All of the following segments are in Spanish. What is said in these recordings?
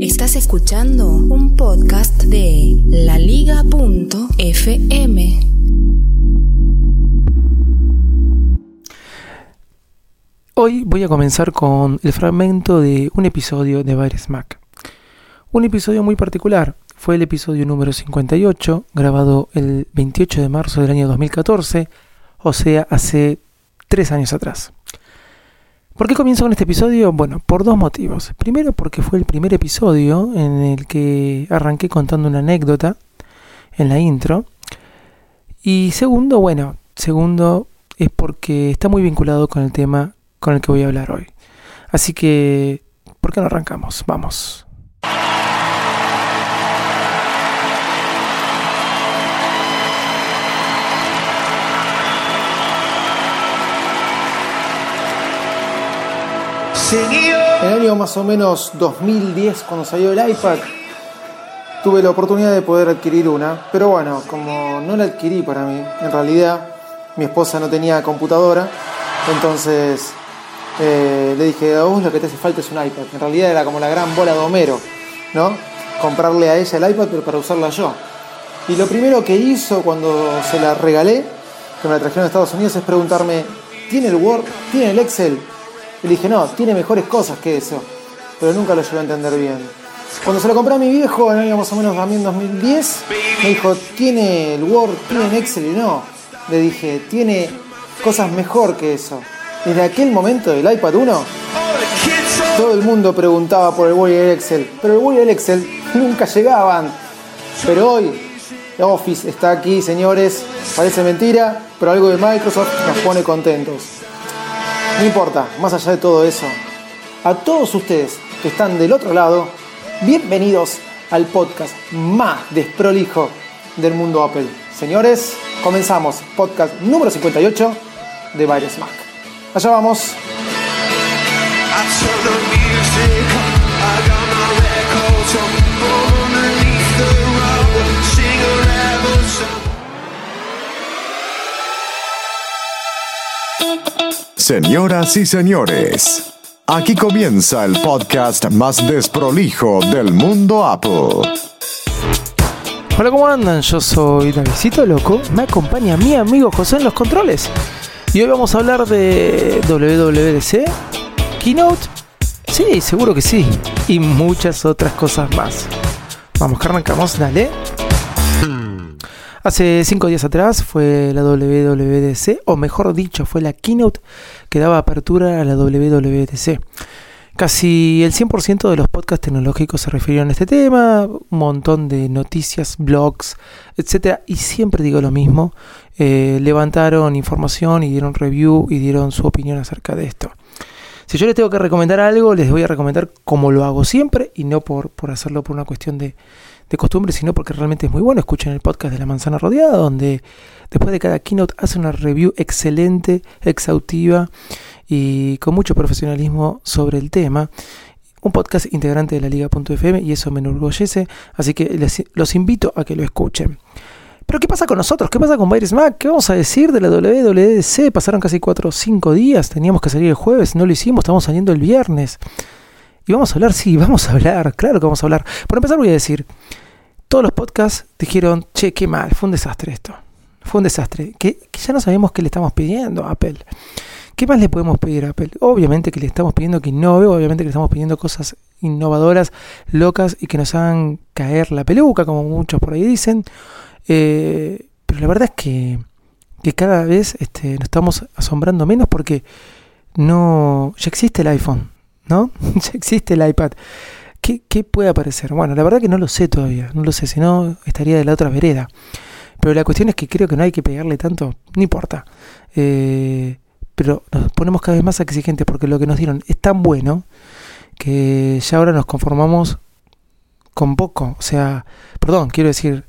Estás escuchando un podcast de laliga.fm. Hoy voy a comenzar con el fragmento de un episodio de Virus Mac. Un episodio muy particular. Fue el episodio número 58, grabado el 28 de marzo del año 2014, o sea, hace tres años atrás. ¿Por qué comienzo con este episodio? Bueno, por dos motivos. Primero porque fue el primer episodio en el que arranqué contando una anécdota en la intro. Y segundo, bueno, segundo es porque está muy vinculado con el tema con el que voy a hablar hoy. Así que, ¿por qué no arrancamos? Vamos. En el año más o menos 2010, cuando salió el iPad, tuve la oportunidad de poder adquirir una. Pero bueno, como no la adquirí para mí, en realidad mi esposa no tenía computadora, entonces eh, le dije, a vos lo que te hace falta es un iPad. En realidad era como la gran bola de Homero, ¿no? Comprarle a ella el iPad, pero para usarla yo. Y lo primero que hizo cuando se la regalé, que me la trajeron a Estados Unidos, es preguntarme, ¿tiene el Word? ¿Tiene el Excel? Le dije, no, tiene mejores cosas que eso. Pero nunca lo llevé a entender bien. Cuando se lo compré a mi viejo, en el año más o menos también 2010, me dijo, ¿tiene el Word? ¿Tiene el Excel? Y no. Le dije, tiene cosas mejor que eso. Desde aquel momento del iPad 1, todo el mundo preguntaba por el Word y el Excel, pero el Word y el Excel nunca llegaban. Pero hoy, Office está aquí, señores. Parece mentira, pero algo de Microsoft nos pone contentos. No importa, más allá de todo eso, a todos ustedes que están del otro lado, bienvenidos al podcast más desprolijo del mundo Apple. Señores, comenzamos podcast número 58 de Virus Mac. Allá vamos. Señoras y señores, aquí comienza el podcast más desprolijo del mundo Apple. Hola, ¿cómo andan? Yo soy Davidito Loco. Me acompaña mi amigo José en los controles. Y hoy vamos a hablar de WWDC, Keynote. Sí, seguro que sí. Y muchas otras cosas más. Vamos, que arrancamos, dale. Hace cinco días atrás fue la WWDC, o mejor dicho, fue la keynote que daba apertura a la WWDC. Casi el 100% de los podcasts tecnológicos se refirieron a este tema, un montón de noticias, blogs, etc. Y siempre digo lo mismo, eh, levantaron información y dieron review y dieron su opinión acerca de esto. Si yo les tengo que recomendar algo, les voy a recomendar como lo hago siempre y no por, por hacerlo por una cuestión de, de costumbre, sino porque realmente es muy bueno. Escuchen el podcast de La Manzana Rodeada, donde después de cada keynote hace una review excelente, exhaustiva y con mucho profesionalismo sobre el tema. Un podcast integrante de la Liga.fm y eso me enorgullece, así que les, los invito a que lo escuchen. Pero ¿qué pasa con nosotros? ¿Qué pasa con Virus Mac? ¿Qué vamos a decir de la WWDC? Pasaron casi 4 o 5 días, teníamos que salir el jueves, no lo hicimos, estamos saliendo el viernes. Y vamos a hablar, sí, vamos a hablar, claro que vamos a hablar. Por empezar voy a decir, todos los podcasts dijeron, che, qué mal, fue un desastre esto. Fue un desastre. Que, ya no sabemos qué le estamos pidiendo a Apple. ¿Qué más le podemos pedir a Apple? Obviamente que le estamos pidiendo que innove, obviamente que le estamos pidiendo cosas innovadoras, locas y que nos hagan caer la peluca, como muchos por ahí dicen. Eh, pero la verdad es que, que cada vez este, nos estamos asombrando menos porque no ya existe el iPhone, ¿no? ya existe el iPad. ¿Qué, ¿Qué, puede aparecer? Bueno, la verdad que no lo sé todavía, no lo sé, si no estaría de la otra vereda. Pero la cuestión es que creo que no hay que pegarle tanto, no importa. Eh, pero nos ponemos cada vez más exigentes porque lo que nos dieron es tan bueno que ya ahora nos conformamos con poco. O sea, perdón, quiero decir,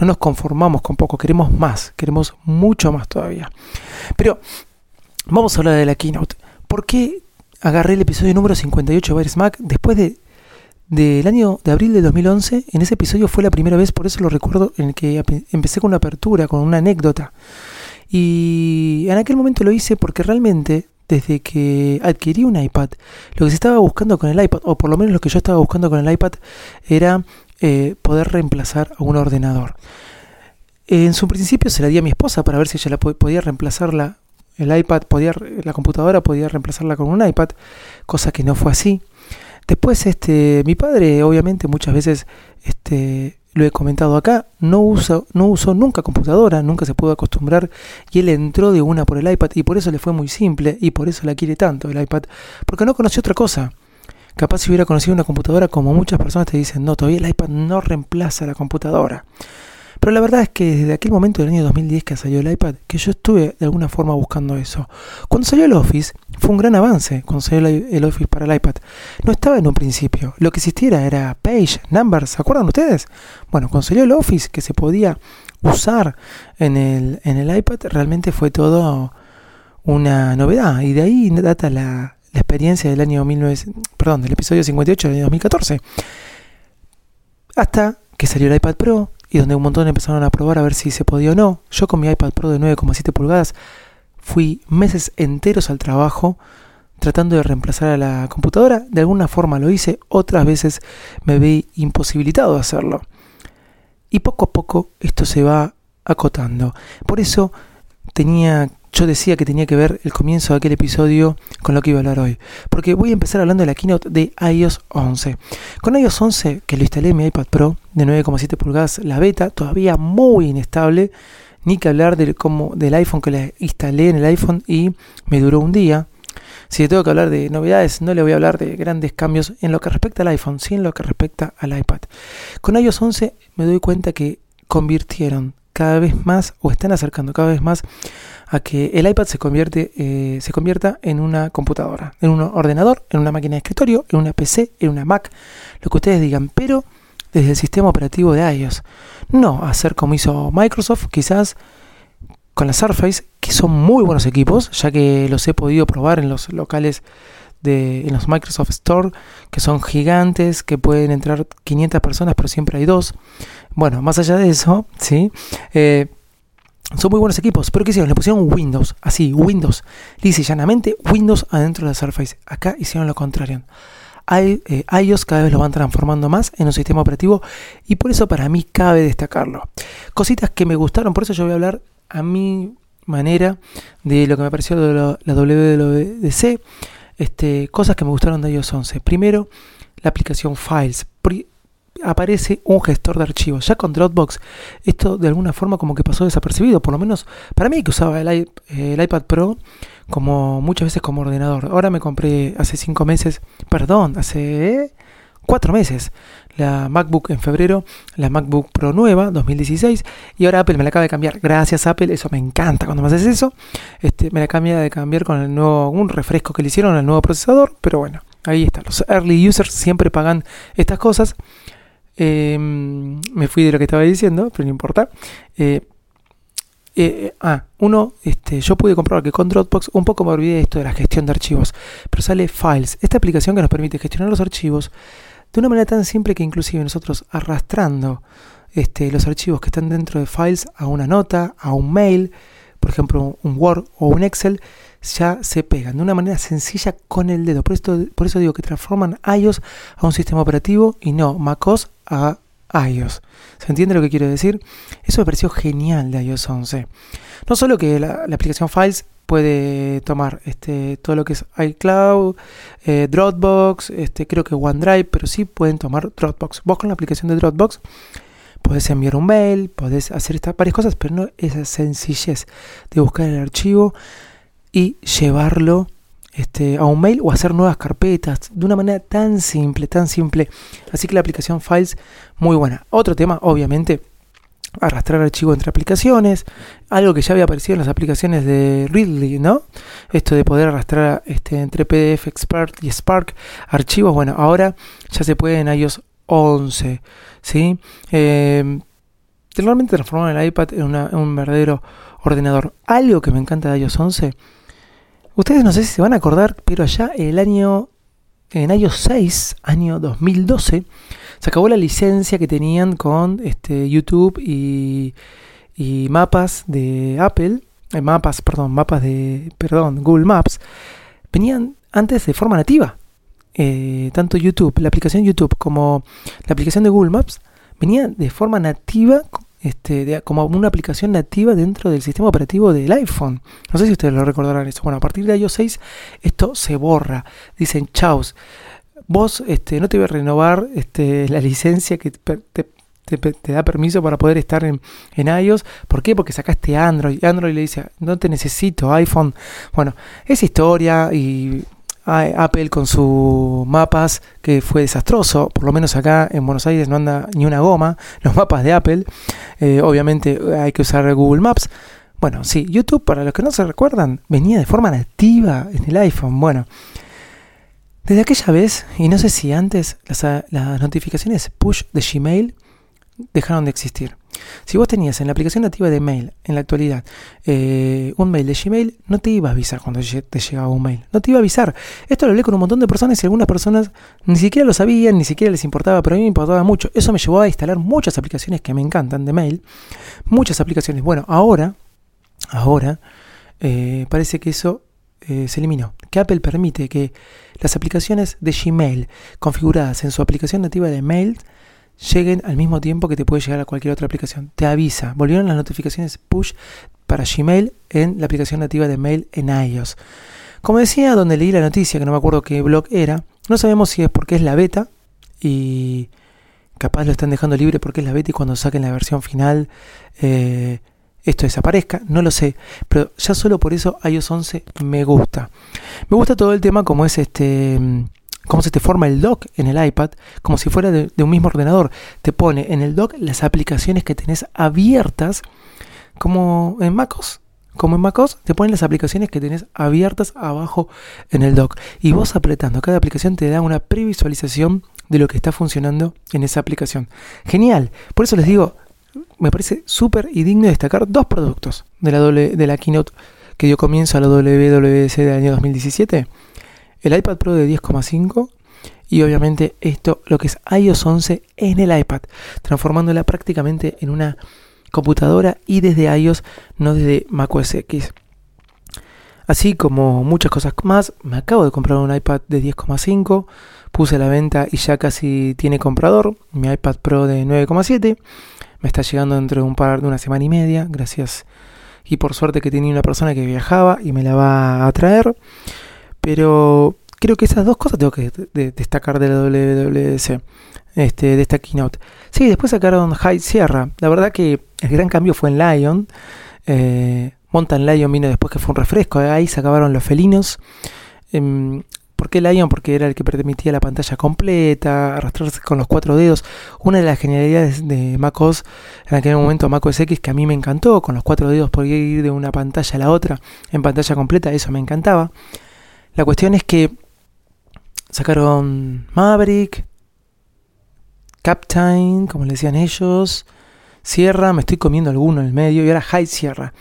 no nos conformamos con poco, queremos más, queremos mucho más todavía. Pero vamos a hablar de la keynote. ¿Por qué agarré el episodio número 58 de Mac después de del año de abril de 2011. En ese episodio fue la primera vez, por eso lo recuerdo, en el que empecé con una apertura, con una anécdota. Y en aquel momento lo hice porque realmente, desde que adquirí un iPad, lo que se estaba buscando con el iPad, o por lo menos lo que yo estaba buscando con el iPad, era eh, poder reemplazar a un ordenador. En su principio se la di a mi esposa para ver si ella la podía reemplazarla. El iPad, podía, la computadora podía reemplazarla con un iPad, cosa que no fue así. Después, este, mi padre, obviamente, muchas veces, este, lo he comentado acá, no usa, no usó nunca computadora, nunca se pudo acostumbrar y él entró de una por el iPad y por eso le fue muy simple y por eso la quiere tanto el iPad, porque no conoció otra cosa. Capaz si hubiera conocido una computadora, como muchas personas te dicen, no, todavía el iPad no reemplaza la computadora. Pero la verdad es que desde aquel momento del año 2010 que salió el iPad, que yo estuve de alguna forma buscando eso. Cuando salió el Office, fue un gran avance cuando salió el Office para el iPad. No estaba en un principio. Lo que existiera era Page, Numbers, ¿se acuerdan ustedes? Bueno, cuando salió el Office, que se podía usar en el, en el iPad, realmente fue todo una novedad. Y de ahí data la, la experiencia del año 19, perdón, del episodio 58 del año 2014. Hasta que salió el iPad Pro, y donde un montón empezaron a probar a ver si se podía o no. Yo con mi iPad Pro de 9,7 pulgadas fui meses enteros al trabajo tratando de reemplazar a la computadora. De alguna forma lo hice, otras veces me vi imposibilitado de hacerlo. Y poco a poco esto se va acotando. Por eso tenía yo decía que tenía que ver el comienzo de aquel episodio con lo que iba a hablar hoy. Porque voy a empezar hablando de la keynote de iOS 11. Con iOS 11, que lo instalé en mi iPad Pro de 9,7 pulgadas, la beta, todavía muy inestable. Ni que hablar del, como, del iPhone que la instalé en el iPhone y me duró un día. Si tengo que hablar de novedades, no le voy a hablar de grandes cambios en lo que respecta al iPhone, sino en lo que respecta al iPad. Con iOS 11 me doy cuenta que convirtieron cada vez más o están acercando cada vez más a que el iPad se convierte eh, se convierta en una computadora, en un ordenador, en una máquina de escritorio, en una PC, en una Mac, lo que ustedes digan, pero desde el sistema operativo de iOS. No hacer como hizo Microsoft, quizás con la Surface, que son muy buenos equipos, ya que los he podido probar en los locales de en los Microsoft Store, que son gigantes, que pueden entrar 500 personas, pero siempre hay dos. Bueno, más allá de eso, ¿sí? Eh, son muy buenos equipos, pero ¿qué hicieron? Le pusieron Windows, así, Windows. Dice llanamente Windows adentro de la Surface. Acá hicieron lo contrario. Hay, eh, iOS cada vez lo van transformando más en un sistema operativo y por eso para mí cabe destacarlo. Cositas que me gustaron, por eso yo voy a hablar a mi manera de lo que me pareció de la WWDC. Este, cosas que me gustaron de iOS 11. Primero, la aplicación Files aparece un gestor de archivos. Ya con Dropbox, esto de alguna forma como que pasó desapercibido, por lo menos para mí que usaba el, iPad Pro como muchas veces como ordenador. Ahora me compré hace cinco meses, perdón, hace cuatro meses la MacBook en febrero, la MacBook Pro nueva 2016 y ahora Apple me la acaba de cambiar. Gracias Apple, eso me encanta cuando me haces eso. Este, me la cambia de cambiar con el nuevo un refresco que le hicieron al nuevo procesador, pero bueno, ahí está. Los early users siempre pagan estas cosas. Em, me fui de lo que estaba diciendo, pero no importa. Eh, eh, ah, uno, este, yo pude comprobar que con Dropbox un poco me olvidé de esto de la gestión de archivos, pero sale Files, esta aplicación que nos permite gestionar los archivos de una manera tan simple que inclusive nosotros arrastrando este, los archivos que están dentro de Files a una nota, a un mail, por ejemplo un Word o un Excel, ya se pegan de una manera sencilla con el dedo. Por, esto, por eso digo que transforman iOS a un sistema operativo y no macOS a iOS. ¿Se entiende lo que quiero decir? Eso me pareció genial de iOS 11. No solo que la, aplicación Files puede tomar este, todo lo que es iCloud, eh, Dropbox, este, creo que OneDrive, pero sí pueden tomar Dropbox. Vos con la aplicación de Dropbox podés enviar un mail, podés hacer varias cosas, pero no esa sencillez de buscar el archivo y llevarlo este, a un mail o hacer nuevas carpetas de una manera tan simple, tan simple. Así que la aplicación Files, muy buena. Otro tema, obviamente, arrastrar archivos entre aplicaciones, algo que ya había aparecido en las aplicaciones de Readly, ¿no? Esto de poder arrastrar este, entre PDF Expert y Spark archivos, bueno, ahora ya se puede en iOS 11, ¿sí? Eh, realmente transformaron el iPad en, en un verdadero ordenador. Algo que me encanta de iOS 11, ustedes no sé si se van a acordar, pero allá el año, en iOS 6, año 2012, se acabó la licencia que tenían con este, YouTube y, y mapas de Apple, eh, mapas, perdón, mapas de, perdón, Google Maps, venían antes de forma nativa. Eh, tanto YouTube, la aplicación YouTube como la aplicación de Google Maps venían de forma nativa este, como una aplicación nativa dentro del sistema operativo del iPhone. No sé si ustedes lo recordarán eso. Bueno, a partir de iOS 6 esto se borra. Dicen, chaos, vos este, no te voy a renovar este, la licencia que te, da permiso para poder estar en, en, iOS. ¿Por qué? Porque sacaste Android. Android le dice, no te necesito, iPhone. Bueno, es historia y Apple con sus mapas que fue desastroso. Por lo menos acá en Buenos Aires no anda ni una goma. Los mapas de Apple. Eh, obviamente hay que usar Google Maps. Bueno, sí, YouTube, para los que no se recuerdan, venía de forma nativa en el iPhone. Bueno, desde aquella vez, y no sé si antes, las, las, notificaciones push de Gmail dejaron de existir. Si vos tenías en la aplicación nativa de mail, en la actualidad, eh, un mail de Gmail, no te iba a avisar cuando te llegaba un mail. No te iba a avisar. Esto lo hablé con un montón de personas y algunas personas ni siquiera lo sabían, ni siquiera les importaba, pero a mí me importaba mucho. Eso me llevó a instalar muchas aplicaciones que me encantan de mail. Muchas aplicaciones. Bueno, ahora, ahora, eh, parece que eso eh, se eliminó. Que Apple permite que las aplicaciones de Gmail configuradas en su aplicación nativa de mail lleguen al mismo tiempo que te puede llegar a cualquier otra aplicación. Te avisa. Volvieron las notificaciones push para Gmail en la aplicación nativa de mail en iOS. Como decía, donde leí la noticia, que no me acuerdo qué blog era, no sabemos si es porque es la beta y capaz lo están dejando libre porque es la beta y cuando saquen la versión final eh, esto desaparezca, no lo sé, pero ya solo por eso iOS 11 me gusta. Me gusta todo el tema como es este cómo se te forma el dock en el iPad, como si fuera de, un mismo ordenador. Te pone en el dock las aplicaciones que tenés abiertas, como en MacOS. Como en MacOS, te ponen las aplicaciones que tenés abiertas abajo en el dock. Y vos apretando cada aplicación te da una previsualización de lo que está funcionando en esa aplicación. Genial. Por eso les digo, me parece súper y digno de destacar dos productos de la, doble, de la keynote que dio comienzo a la WWDC del año 2017. El iPad Pro de 10,5 y obviamente esto, lo que es iOS 11 en el iPad, transformándola prácticamente en una computadora y desde iOS, no desde macOS X. Así como muchas cosas más, me acabo de comprar un iPad de 10,5, puse a la venta y ya casi tiene comprador, mi iPad Pro de 9,7 me está llegando dentro de un par de una semana y media, gracias y por suerte que tenía una persona que viajaba y me la va a traer. Pero creo que esas dos cosas tengo que destacar de la WWDC, este, de esta keynote. Sí, después sacaron High Sierra. La verdad que el gran cambio fue en Lion. Eh, Mountain Lion vino después que fue un refresco. Ahí se acabaron los felinos. Em, ¿Por qué Lion? Porque era el que permitía la pantalla completa, arrastrarse con los cuatro dedos. Una de las genialidades de macOS, en aquel momento macOS X, que a mí me encantó, con los cuatro dedos podía ir de una pantalla a la otra en pantalla completa, eso me encantaba. La cuestión es que sacaron Maverick, Captain, como le decían ellos, Sierra, me estoy comiendo alguno en el medio, y ahora High Sierra.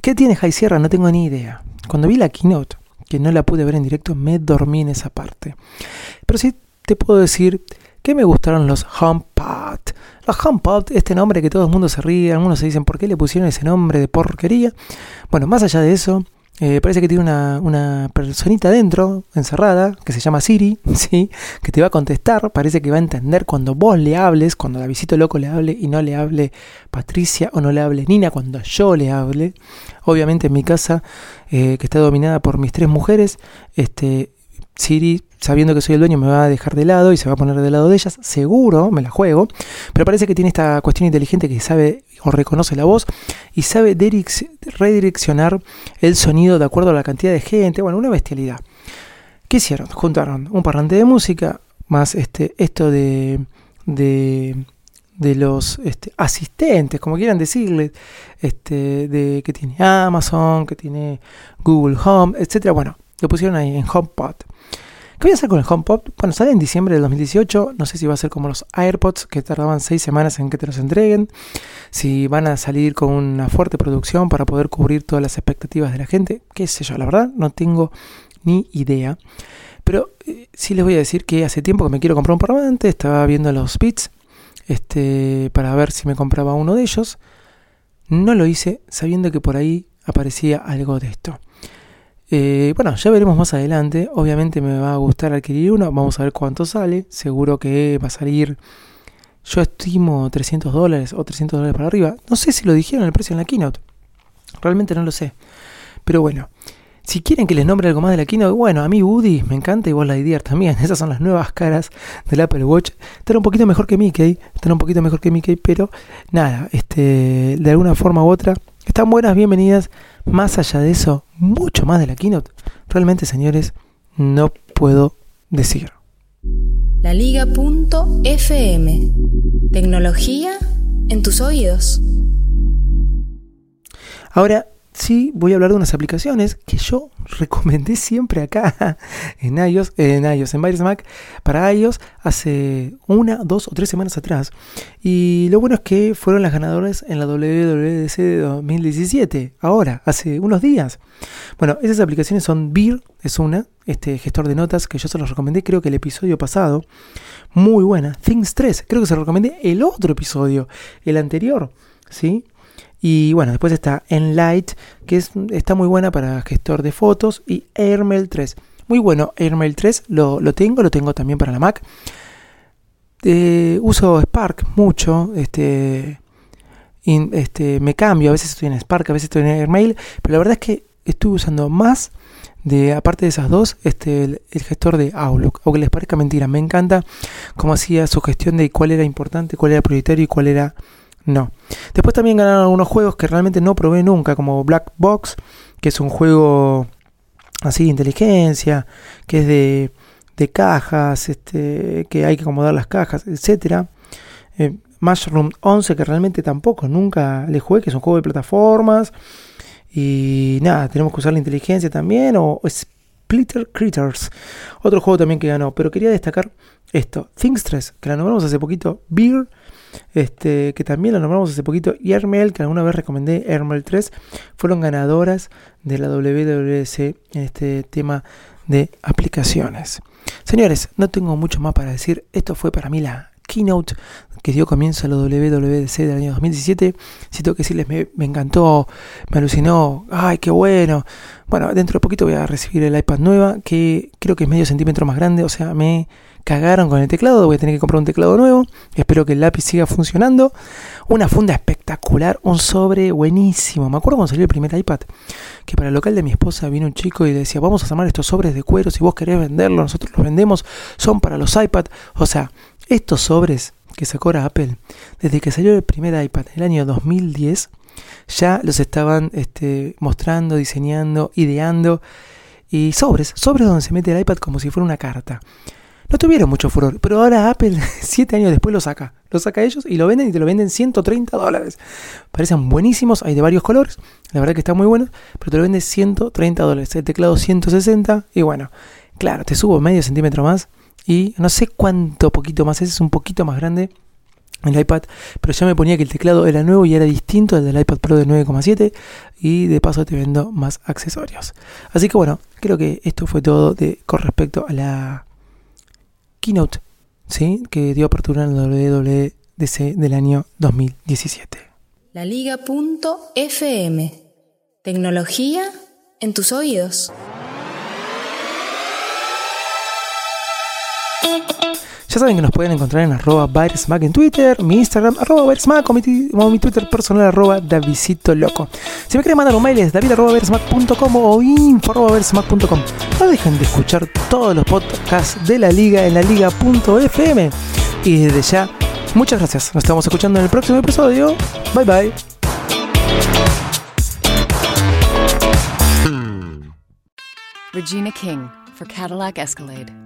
¿Qué tiene High Sierra? No tengo ni idea. Cuando vi la keynote, que no la pude ver en directo, me dormí en esa parte. Pero sí te puedo decir que me gustaron los HomePod. Los HomePod, este nombre que todo el mundo se ríe, algunos se dicen por qué le pusieron ese nombre de porquería. Bueno, más allá de eso, eh, parece que tiene una, una, personita dentro, encerrada, que se llama Siri, ¿sí? que te va a contestar. Parece que va a entender cuando vos le hables, cuando la visito loco le hable y no le hable Patricia o no le hable Nina, cuando yo le hable. Obviamente en mi casa, eh, que está dominada por mis tres mujeres, este, Siri, sabiendo que soy el dueño, me va a dejar de lado y se va a poner de lado de ellas. Seguro, me la juego. Pero parece que tiene esta cuestión inteligente que sabe o reconoce la voz y sabe redireccionar el sonido de acuerdo a la cantidad de gente. Bueno, una bestialidad. ¿Qué hicieron? Juntaron un parlante de música, más este, esto de, de, los este, asistentes, como quieran decirle, este, de que tiene Amazon, que tiene Google Home, etcétera. Bueno, lo pusieron ahí en HomePod. ¿Qué voy a hacer con el HomePod? Bueno, sale en diciembre del 2018. No sé si va a ser como los AirPods, que tardaban seis semanas en que te los entreguen. Si van a salir con una fuerte producción para poder cubrir todas las expectativas de la gente. Qué sé yo, la verdad, no tengo ni idea. Pero eh, sí les voy a decir que hace tiempo que me quiero comprar un parlante. Estaba viendo los Beats este, para ver si me compraba uno de ellos. No lo hice sabiendo que por ahí aparecía algo de esto. Eh, bueno, ya veremos más adelante. Obviamente me va a gustar adquirir uno. Vamos a ver cuánto sale. Seguro que va a salir. Yo estimo 300 dólares o 300 dólares para arriba. No sé si lo dijeron el precio en la keynote. Realmente no lo sé. Pero bueno, si quieren que les nombre algo más de la keynote, bueno, a mí Woody me encanta y vos Lightyear también. Esas son las nuevas caras del Apple Watch. Están un poquito mejor que Mickey. Están un poquito mejor que Mickey, pero nada, este, de alguna forma u otra. Están buenas, bienvenidas. Más allá de eso, mucho más de la keynote, realmente señores, no puedo decir. La Liga.fm. Tecnología en tus oídos. Ahora, sí voy a hablar de unas aplicaciones que yo recomendé siempre acá en iOS, en iOS, en Virus Mac, para iOS hace una, dos o tres semanas atrás. Y lo bueno es que fueron las ganadoras en la WWDC de 2017, ahora, hace unos días. Bueno, esas aplicaciones son Beer, es una, este gestor de notas que yo se los recomendé, creo que el episodio pasado. Muy buena. Things 3, creo que se lo recomendé el otro episodio, el anterior, ¿sí? Y bueno, después está Enlight, que es, está muy buena para gestor de fotos. Y Airmail 3. Muy bueno, Airmail 3 lo, lo tengo, lo tengo también para la Mac. Eh, uso Spark mucho. Este, este, me cambio, a veces estoy en Spark, a veces estoy en Airmail. Pero la verdad es que estuve usando más de, aparte de esas dos, este, el, el, gestor de Outlook. Aunque les parezca mentira, me encanta cómo hacía su gestión de cuál era importante, cuál era prioritario y cuál era no. Después también ganaron algunos juegos que realmente no probé nunca, como Black Box, que es un juego así de inteligencia, que es de, de cajas, este, que hay que acomodar las cajas, etcétera. Eh, Mushroom 11, que realmente tampoco nunca le jugué, que es un juego de plataformas. Y nada, tenemos que usar la inteligencia también. O Splitter Critters, otro juego también que ganó. Pero quería destacar esto: Things 3, que la nombramos hace poquito. Beer este, que también lo nombramos hace poquito, y Hermel, que alguna vez recomendé, Hermel 3, fueron ganadoras de la WWDC en este tema de aplicaciones. Señores, no tengo mucho más para decir. Esto fue para mí la keynote que dio comienzo a la WWDC del año 2017. Si tengo que decirles, me, encantó, me alucinó, ay, qué bueno. Bueno, dentro de poquito voy a recibir el iPad nueva, que creo que es medio centímetro más grande, o sea, me cagaron con el teclado, voy a tener que comprar un teclado nuevo, espero que el lápiz siga funcionando. Una funda espectacular, un sobre buenísimo. Me acuerdo cuando salió el primer iPad, que para el local de mi esposa vino un chico y decía, vamos a armar estos sobres de cuero, si vos querés venderlos, nosotros los vendemos, son para los iPad. O sea, estos sobres que sacó Apple, desde que salió el primer iPad en el año 2010, ya los estaban este, mostrando, diseñando, ideando. Y sobres, sobres donde se mete el iPad como si fuera una carta no tuvieron mucho furor. Pero ahora Apple, siete años después, lo saca. Lo saca ellos y lo venden y te lo venden 130 dólares. Parecen buenísimos, hay de varios colores. La verdad que está muy bueno, pero te lo venden 130 dólares. El teclado 160 y bueno, claro, te subo medio centímetro más y no sé cuánto poquito más es, es un poquito más grande el iPad, pero ya me ponía que el teclado era nuevo y era distinto al del iPad Pro de 9,7 y de paso te vendo más accesorios. Así que bueno, creo que esto fue todo con respecto a la keynote ¿sí? que dio apertura en la WWDC del año 2017. La Liga.fm. Tecnología en tus oídos. Ya saben que nos pueden encontrar en arroba Mac en Twitter, mi Instagram, arroba Mac, o mi, mi, Twitter personal, arroba Davisito Loco. Si me quieren mandar un mail es david arroba o info arroba No dejen de escuchar todos los podcasts de la liga en la liga.fm. Y desde ya, muchas gracias. Nos estamos escuchando en el próximo episodio. Bye bye. Regina King for Cadillac Escalade.